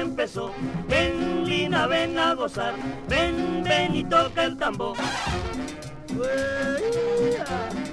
Empezó. Ven, Lina, ven a gozar, ven, ven y toca el tambor. Uea.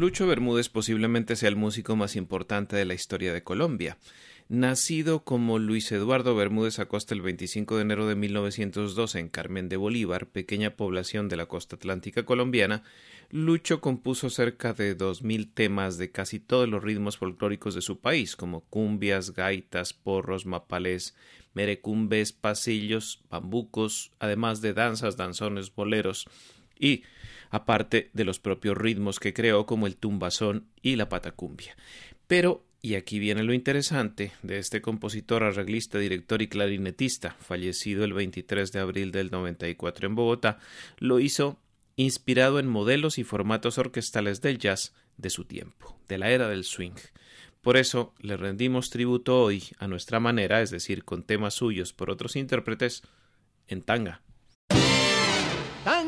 Lucho Bermúdez posiblemente sea el músico más importante de la historia de Colombia. Nacido como Luis Eduardo Bermúdez Acosta el 25 de enero de 1902 en Carmen de Bolívar, pequeña población de la costa atlántica colombiana, Lucho compuso cerca de 2.000 temas de casi todos los ritmos folclóricos de su país, como cumbias, gaitas, porros, mapalés, merecumbes, pasillos, bambucos, además de danzas, danzones, boleros y aparte de los propios ritmos que creó como el tumbazón y la patacumbia. Pero, y aquí viene lo interesante, de este compositor, arreglista, director y clarinetista, fallecido el 23 de abril del 94 en Bogotá, lo hizo inspirado en modelos y formatos orquestales del jazz de su tiempo, de la era del swing. Por eso le rendimos tributo hoy a nuestra manera, es decir, con temas suyos por otros intérpretes, en tanga.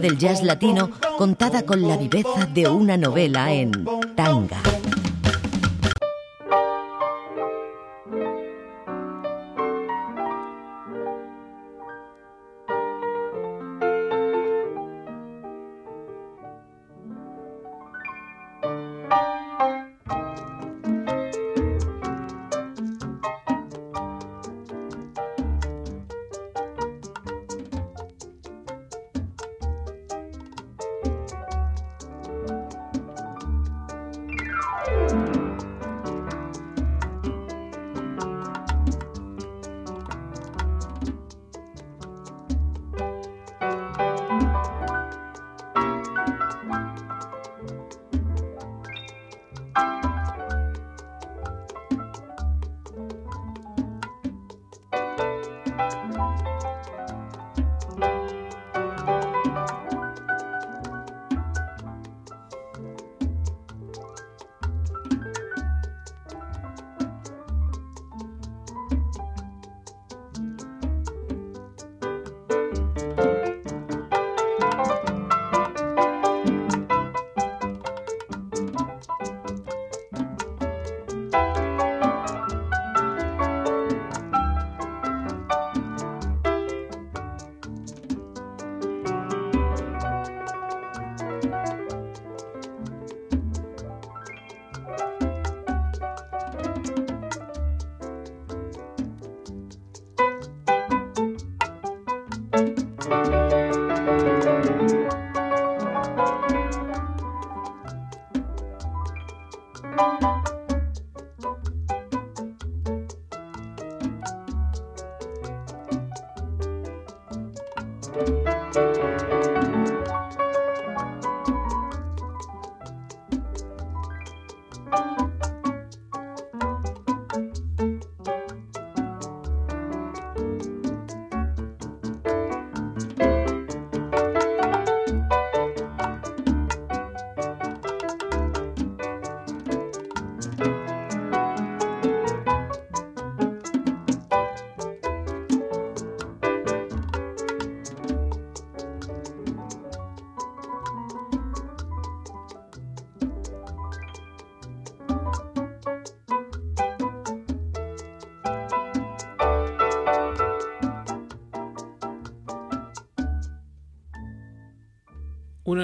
Del jazz latino contada con la viveza de una novela en tanga.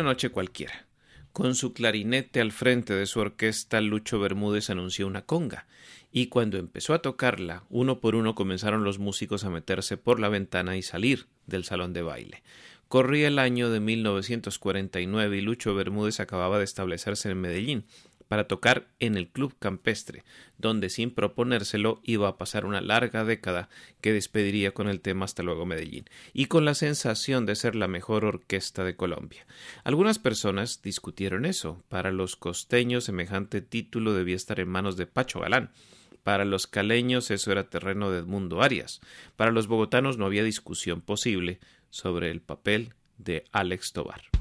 Noche cualquiera. Con su clarinete al frente de su orquesta, Lucho Bermúdez anunció una conga, y cuando empezó a tocarla, uno por uno comenzaron los músicos a meterse por la ventana y salir del salón de baile. Corría el año de 1949 y Lucho Bermúdez acababa de establecerse en Medellín, para tocar en el Club Campestre, donde sin proponérselo iba a pasar una larga década que despediría con el tema Hasta luego Medellín, y con la sensación de ser la mejor orquesta de Colombia. Algunas personas discutieron eso. Para los costeños semejante título debía estar en manos de Pacho Galán. Para los caleños eso era terreno de Edmundo Arias. Para los bogotanos no había discusión posible sobre el papel de Alex Tobar.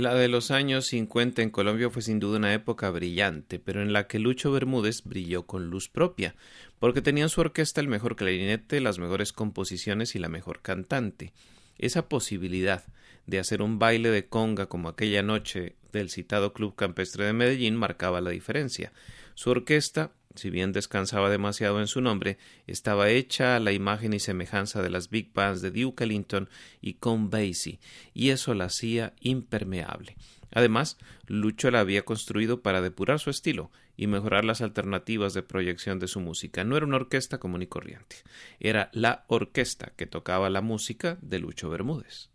La de los años 50 en Colombia fue sin duda una época brillante, pero en la que Lucho Bermúdez brilló con luz propia, porque tenía en su orquesta el mejor clarinete, las mejores composiciones y la mejor cantante. Esa posibilidad de hacer un baile de conga como aquella noche del citado Club Campestre de Medellín marcaba la diferencia. Su orquesta si bien descansaba demasiado en su nombre, estaba hecha a la imagen y semejanza de las big bands de Duke Ellington y Con Basie, y eso la hacía impermeable. Además, Lucho la había construido para depurar su estilo y mejorar las alternativas de proyección de su música. No era una orquesta común y corriente, era la orquesta que tocaba la música de Lucho Bermúdez.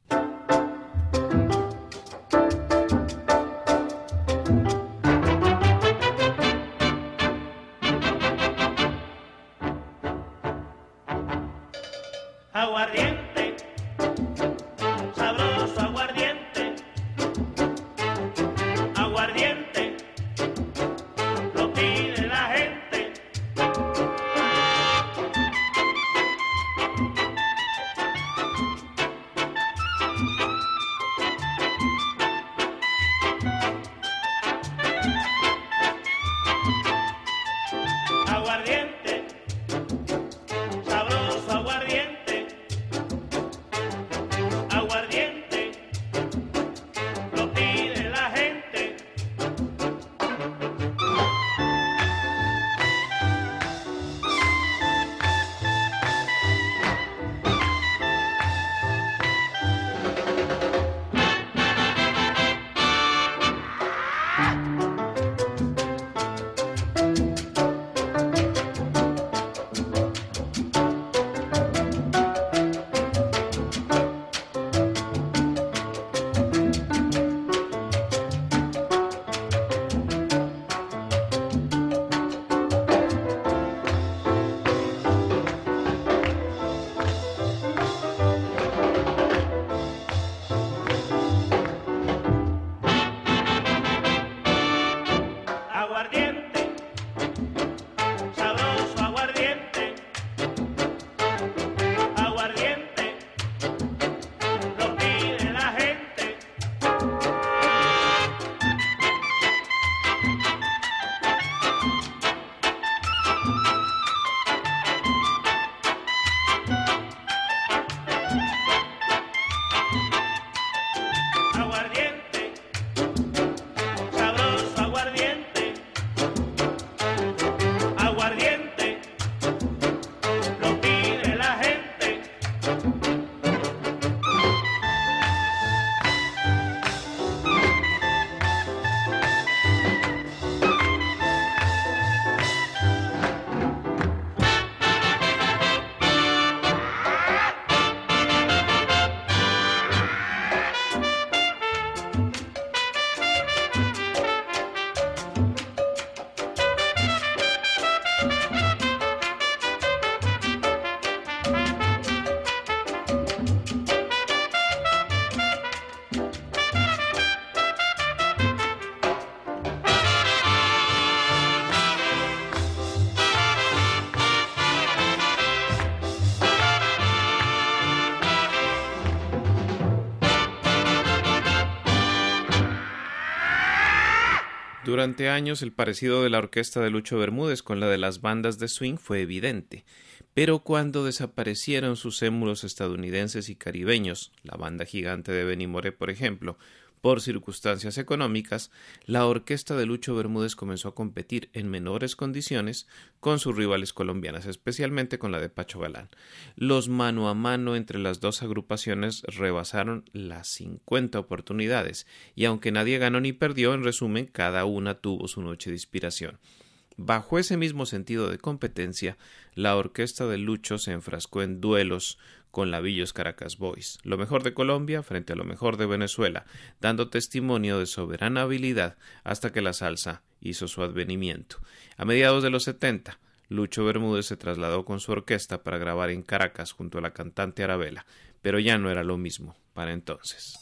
Durante años el parecido de la orquesta de Lucho Bermúdez con la de las bandas de swing fue evidente, pero cuando desaparecieron sus émulos estadounidenses y caribeños, la banda gigante de Benny Moré, por ejemplo, por circunstancias económicas, la orquesta de Lucho Bermúdez comenzó a competir en menores condiciones con sus rivales colombianas, especialmente con la de Pacho Galán. Los mano a mano entre las dos agrupaciones rebasaron las 50 oportunidades, y aunque nadie ganó ni perdió, en resumen, cada una tuvo su noche de inspiración. Bajo ese mismo sentido de competencia, la orquesta de Lucho se enfrascó en duelos con la Villos Caracas Boys, lo mejor de Colombia frente a lo mejor de Venezuela, dando testimonio de soberana habilidad hasta que la salsa hizo su advenimiento. A mediados de los setenta, Lucho Bermúdez se trasladó con su orquesta para grabar en Caracas junto a la cantante Arabella, pero ya no era lo mismo para entonces.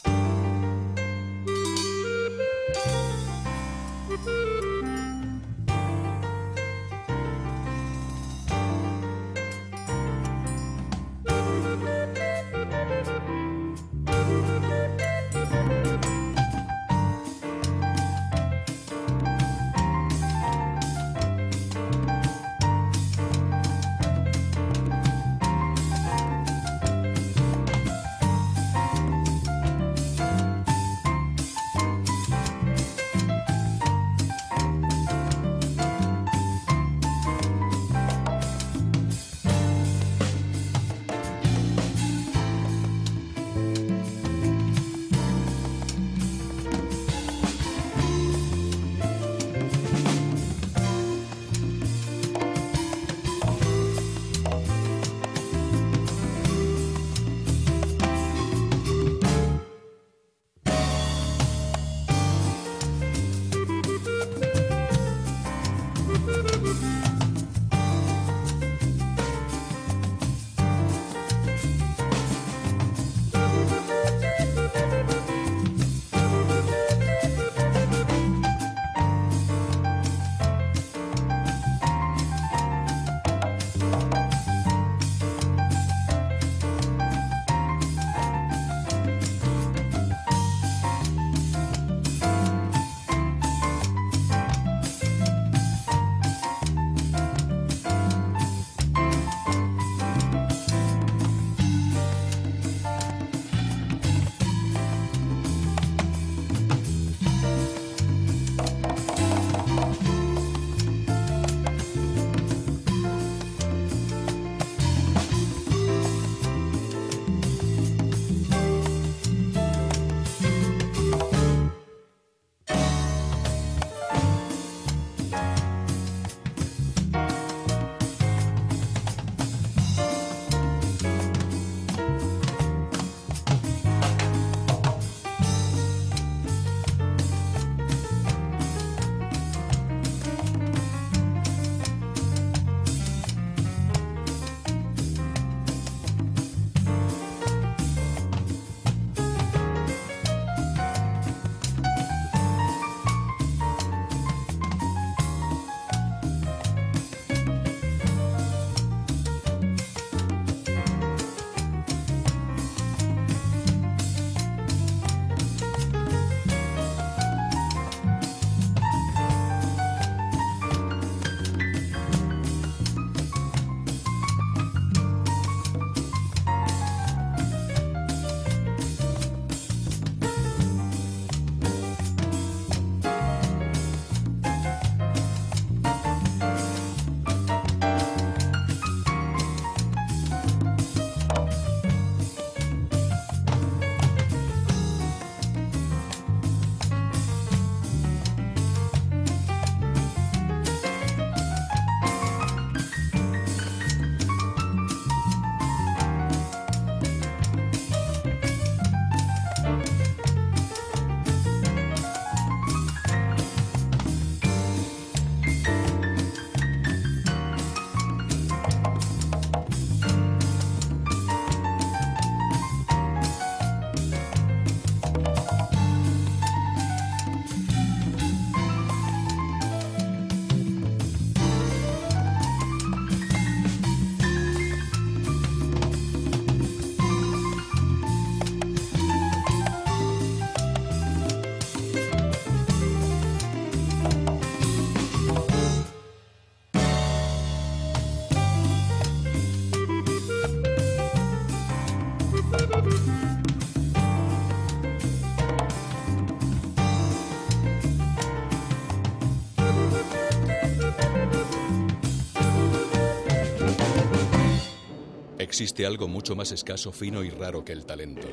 Existe algo mucho más escaso, fino y raro que el talento.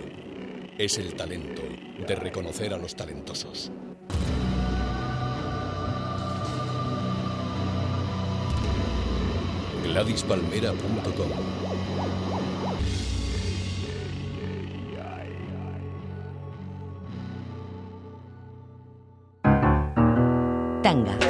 Es el talento de reconocer a los talentosos. GladysPalmera.com Tanga.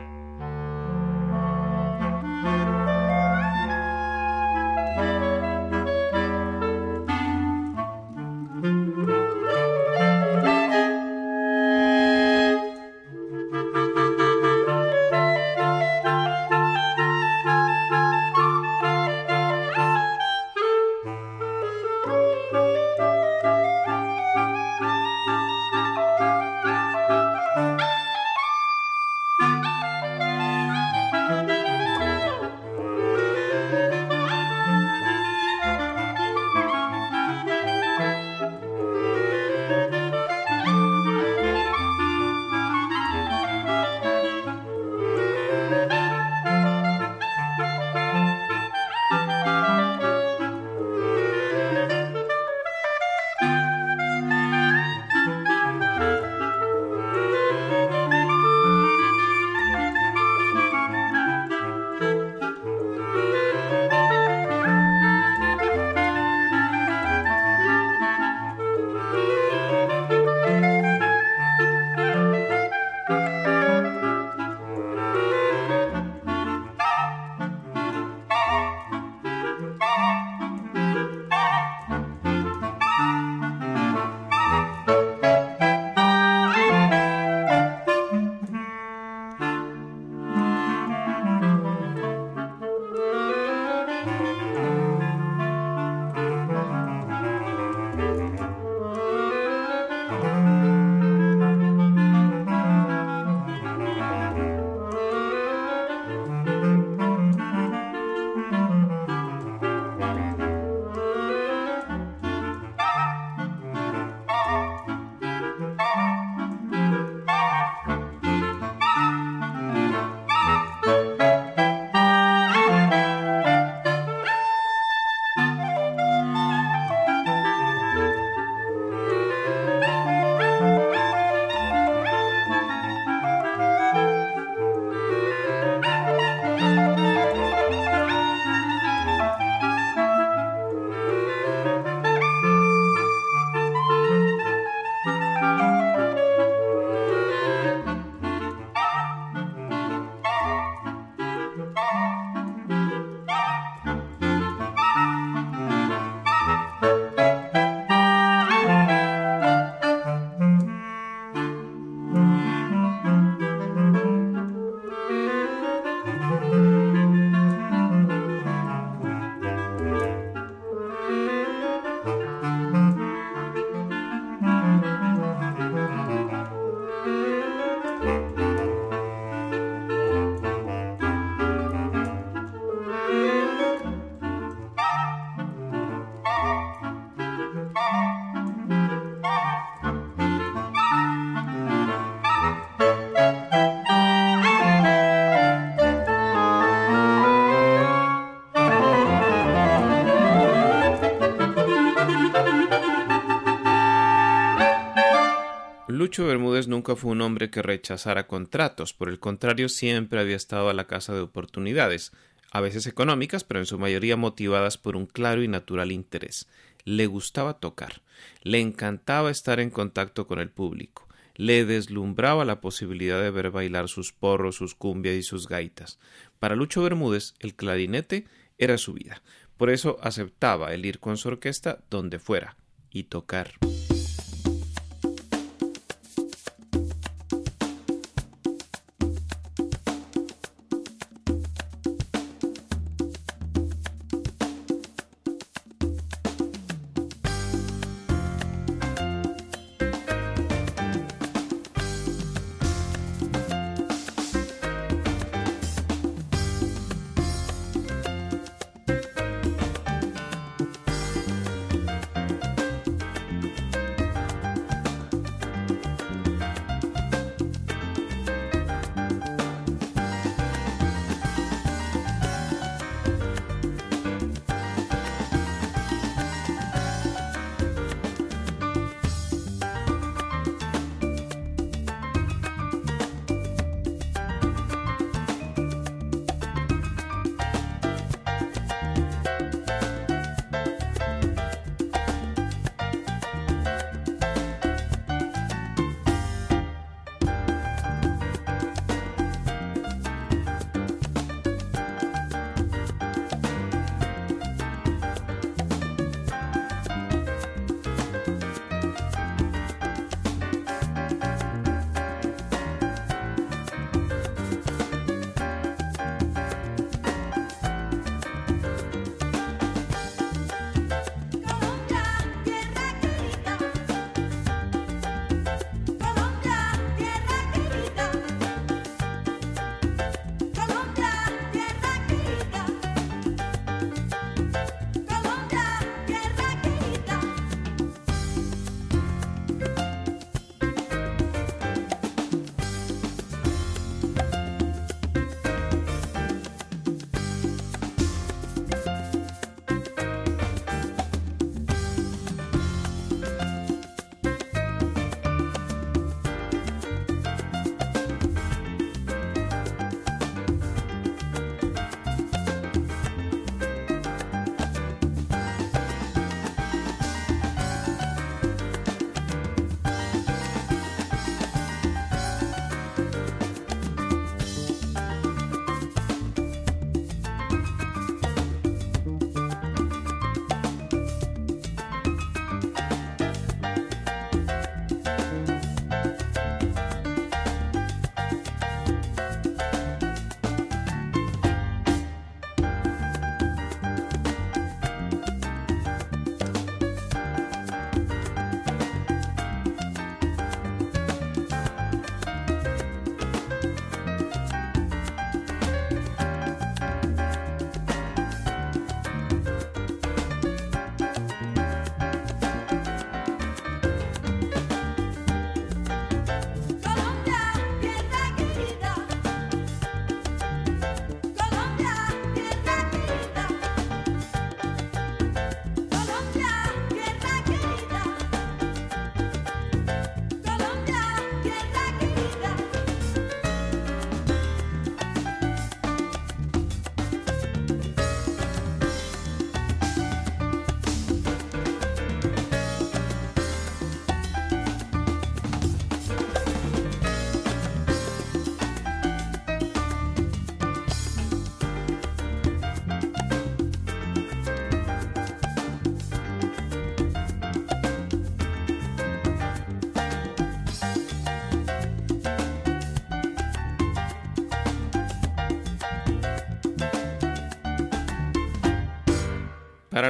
Lucho Bermúdez nunca fue un hombre que rechazara contratos, por el contrario siempre había estado a la casa de oportunidades, a veces económicas, pero en su mayoría motivadas por un claro y natural interés. Le gustaba tocar, le encantaba estar en contacto con el público, le deslumbraba la posibilidad de ver bailar sus porros, sus cumbias y sus gaitas. Para Lucho Bermúdez, el clarinete era su vida. Por eso aceptaba el ir con su orquesta donde fuera y tocar.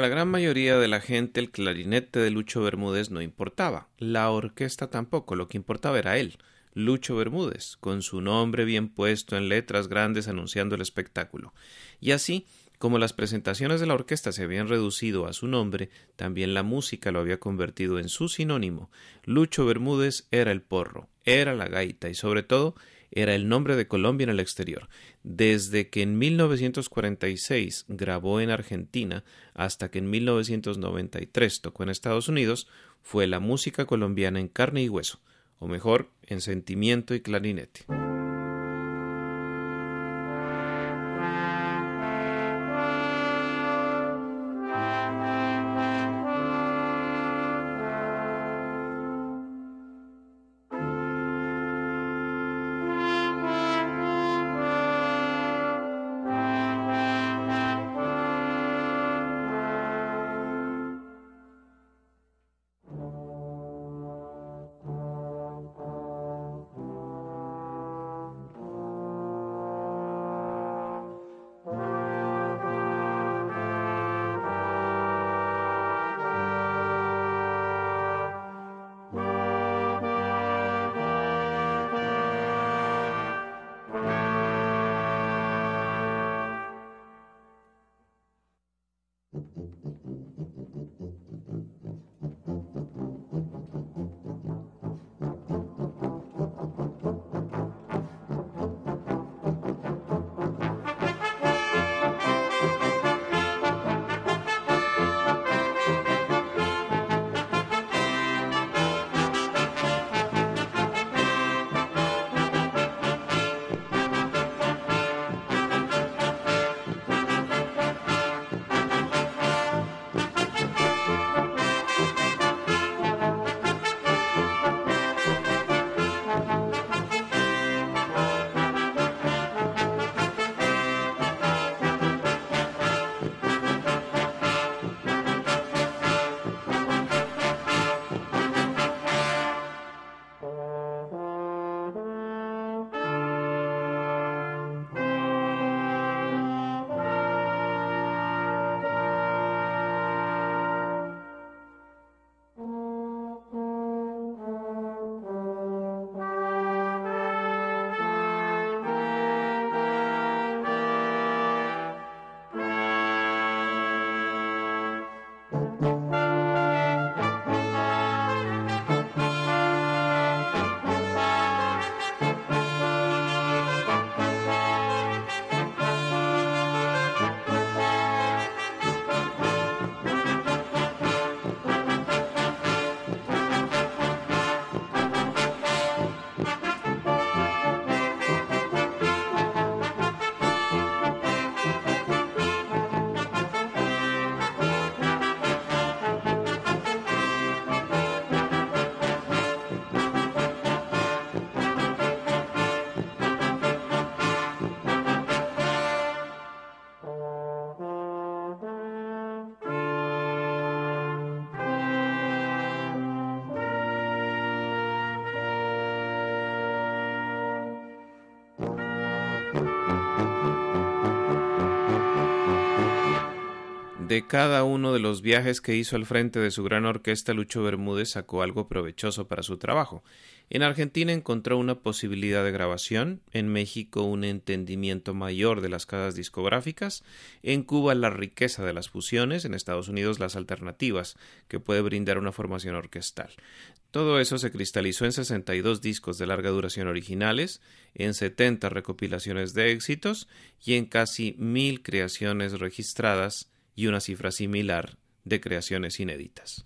La gran mayoría de la gente el clarinete de Lucho Bermúdez no importaba, la orquesta tampoco, lo que importaba era él, Lucho Bermúdez, con su nombre bien puesto en letras grandes anunciando el espectáculo. Y así, como las presentaciones de la orquesta se habían reducido a su nombre, también la música lo había convertido en su sinónimo. Lucho Bermúdez era el porro, era la gaita y sobre todo era el nombre de Colombia en el exterior. Desde que en 1946 grabó en Argentina hasta que en 1993 tocó en Estados Unidos, fue la música colombiana en carne y hueso, o mejor, en sentimiento y clarinete. De cada uno de los viajes que hizo al frente de su gran orquesta, Lucho Bermúdez sacó algo provechoso para su trabajo. En Argentina encontró una posibilidad de grabación, en México un entendimiento mayor de las casas discográficas, en Cuba la riqueza de las fusiones, en Estados Unidos las alternativas que puede brindar una formación orquestal. Todo eso se cristalizó en 62 discos de larga duración originales, en 70 recopilaciones de éxitos y en casi mil creaciones registradas y una cifra similar de creaciones inéditas.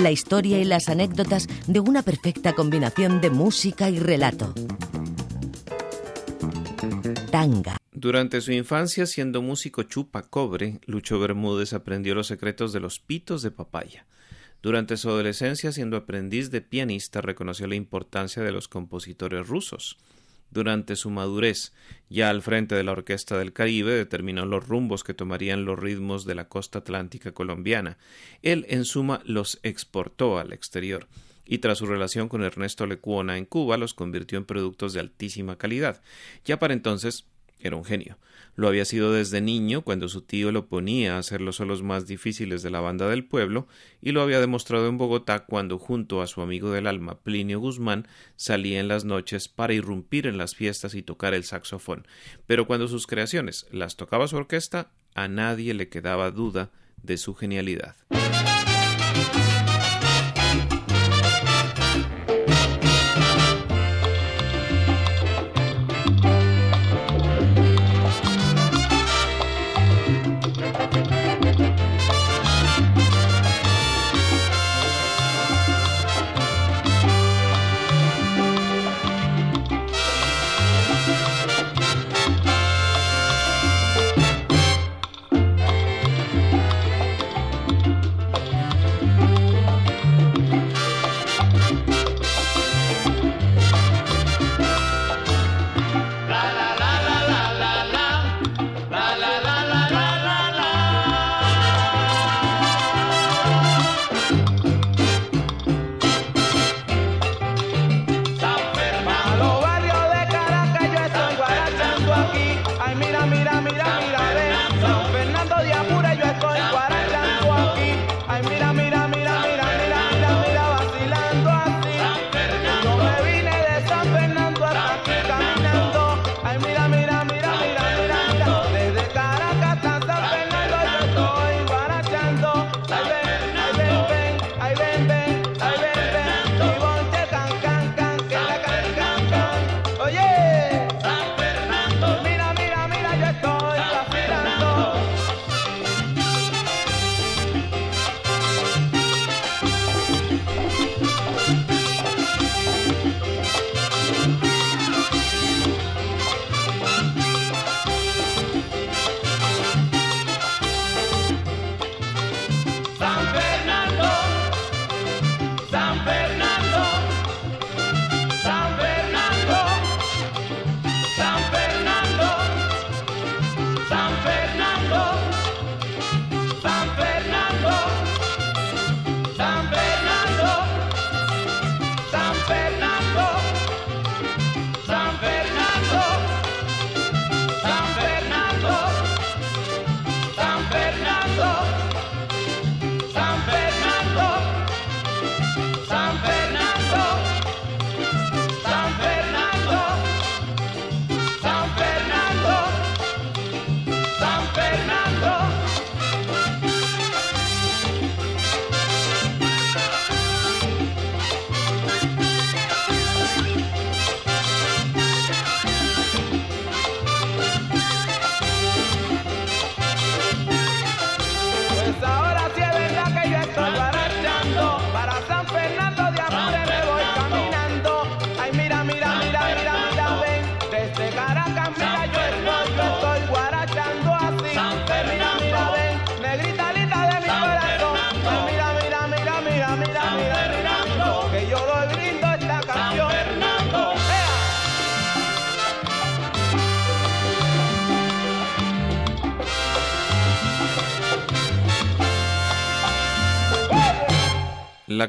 La historia y las anécdotas de una perfecta combinación de música y relato. Tanga. Durante su infancia, siendo músico chupa cobre, Lucho Bermúdez aprendió los secretos de los pitos de papaya. Durante su adolescencia, siendo aprendiz de pianista, reconoció la importancia de los compositores rusos. Durante su madurez, ya al frente de la Orquesta del Caribe, determinó los rumbos que tomarían los ritmos de la costa atlántica colombiana. Él, en suma, los exportó al exterior y tras su relación con Ernesto Lecuona en Cuba los convirtió en productos de altísima calidad. Ya para entonces era un genio. Lo había sido desde niño cuando su tío lo ponía a hacer los solos más difíciles de la banda del pueblo y lo había demostrado en Bogotá cuando junto a su amigo del alma Plinio Guzmán salía en las noches para irrumpir en las fiestas y tocar el saxofón. Pero cuando sus creaciones las tocaba su orquesta, a nadie le quedaba duda de su genialidad.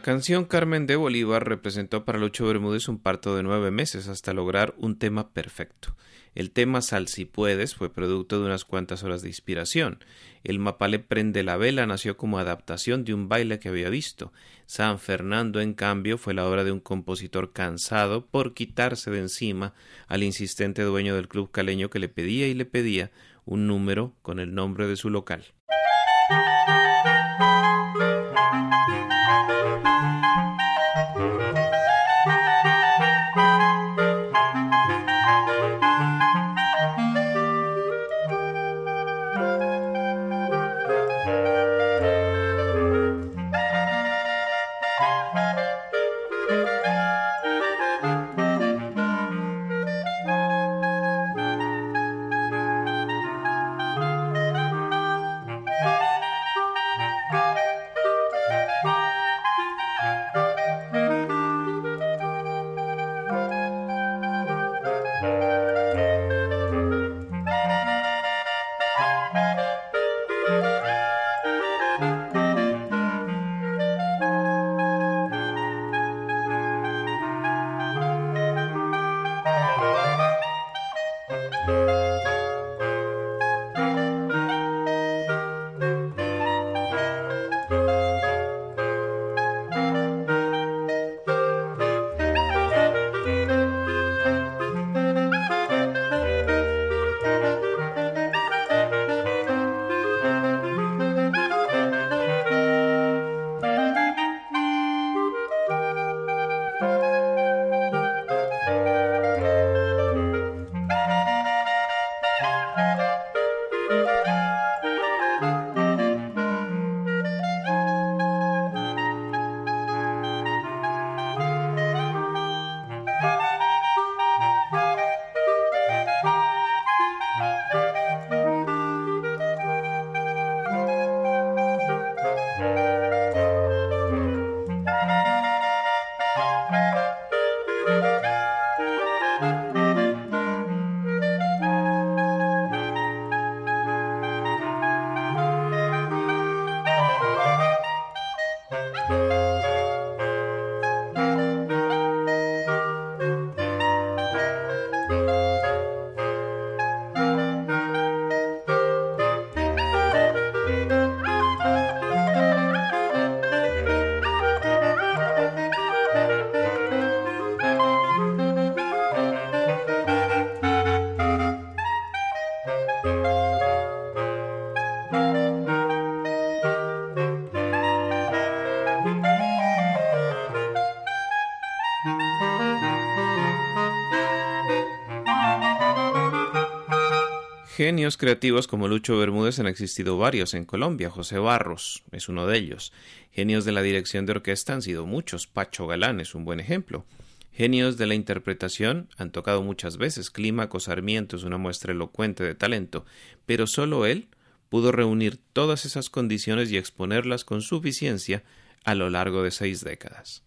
Canción Carmen de Bolívar representó para Lucho Bermúdez un parto de nueve meses hasta lograr un tema perfecto. El tema Sal si puedes fue producto de unas cuantas horas de inspiración. El Mapale prende la vela nació como adaptación de un baile que había visto. San Fernando, en cambio, fue la obra de un compositor cansado por quitarse de encima al insistente dueño del club caleño que le pedía y le pedía un número con el nombre de su local. Genios creativos como Lucho Bermúdez han existido varios en Colombia. José Barros es uno de ellos. Genios de la dirección de orquesta han sido muchos. Pacho Galán es un buen ejemplo. Genios de la interpretación han tocado muchas veces. Clímaco Sarmiento es una muestra elocuente de talento, pero solo él pudo reunir todas esas condiciones y exponerlas con suficiencia a lo largo de seis décadas.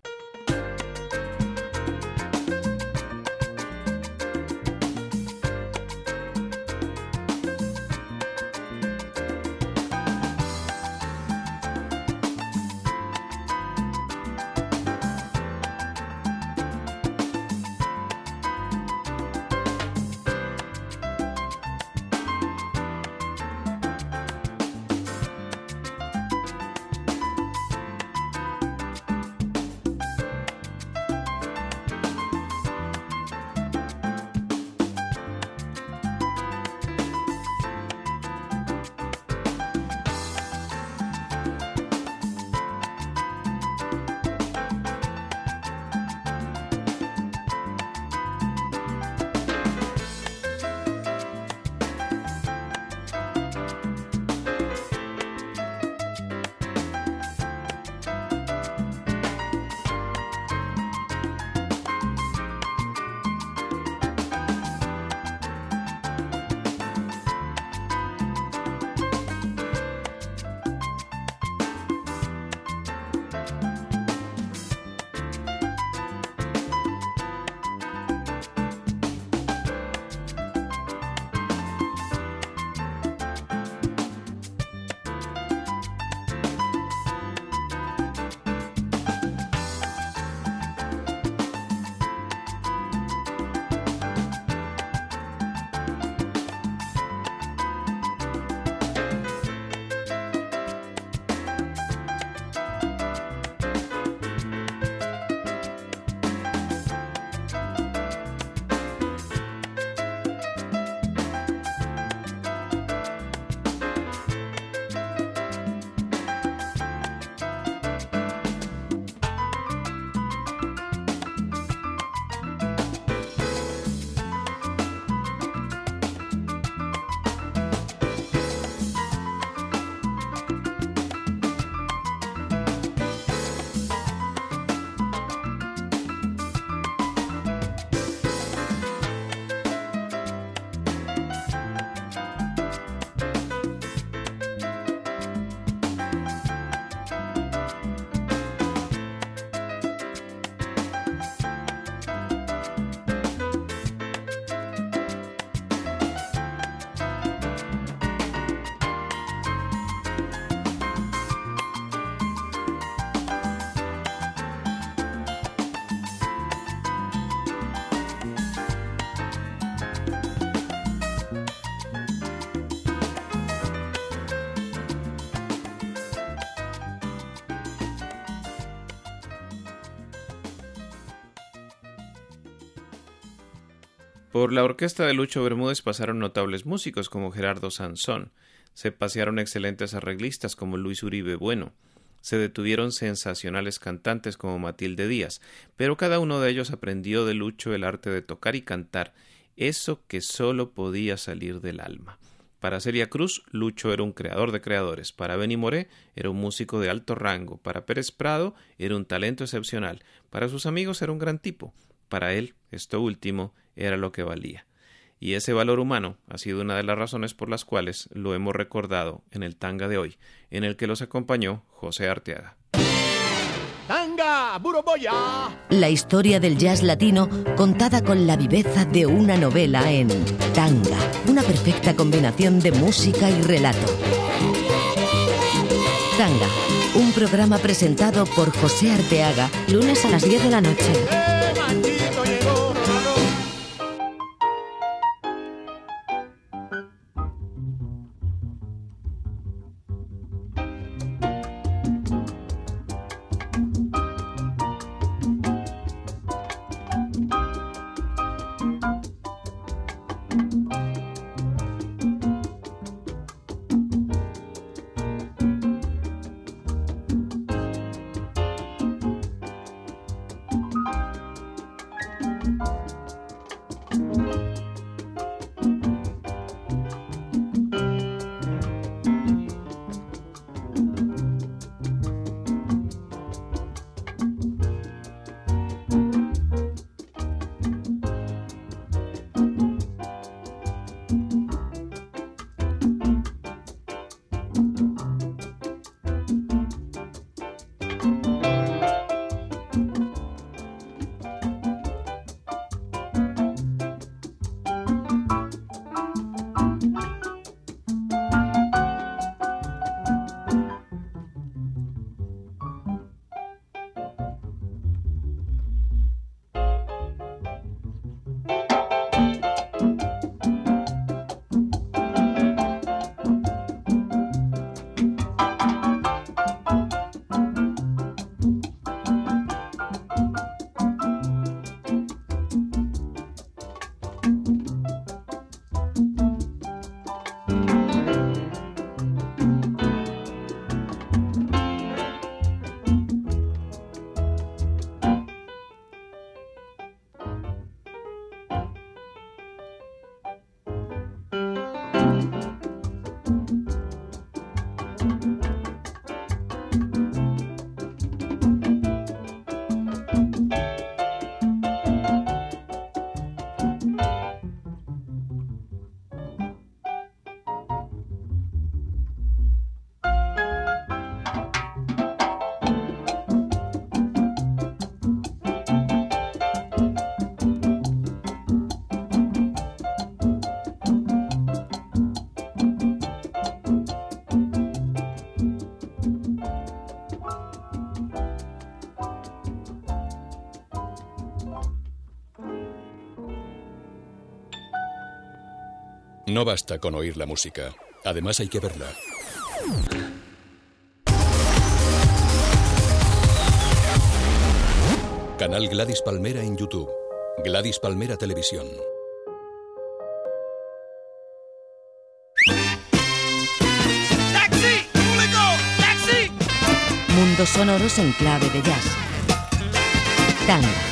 Por la orquesta de Lucho Bermúdez pasaron notables músicos como Gerardo Sansón, se pasearon excelentes arreglistas como Luis Uribe Bueno, se detuvieron sensacionales cantantes como Matilde Díaz, pero cada uno de ellos aprendió de Lucho el arte de tocar y cantar, eso que sólo podía salir del alma. Para Celia Cruz, Lucho era un creador de creadores. Para Benny Moré, era un músico de alto rango. Para Pérez Prado, era un talento excepcional. Para sus amigos, era un gran tipo. Para él, esto último era lo que valía. Y ese valor humano ha sido una de las razones por las cuales lo hemos recordado en el tanga de hoy, en el que los acompañó José Arteaga. ¡Tanga! ¡Buroboya! La historia del jazz latino contada con la viveza de una novela en Tanga, una perfecta combinación de música y relato. Tanga, un programa presentado por José Arteaga, lunes a las 10 de la noche. No basta con oír la música. Además hay que verla. Canal Gladys Palmera en YouTube. Gladys Palmera Televisión. ¡Taxi! ¡Público! ¡Taxi! Mundos sonoros en clave de jazz. Tanga,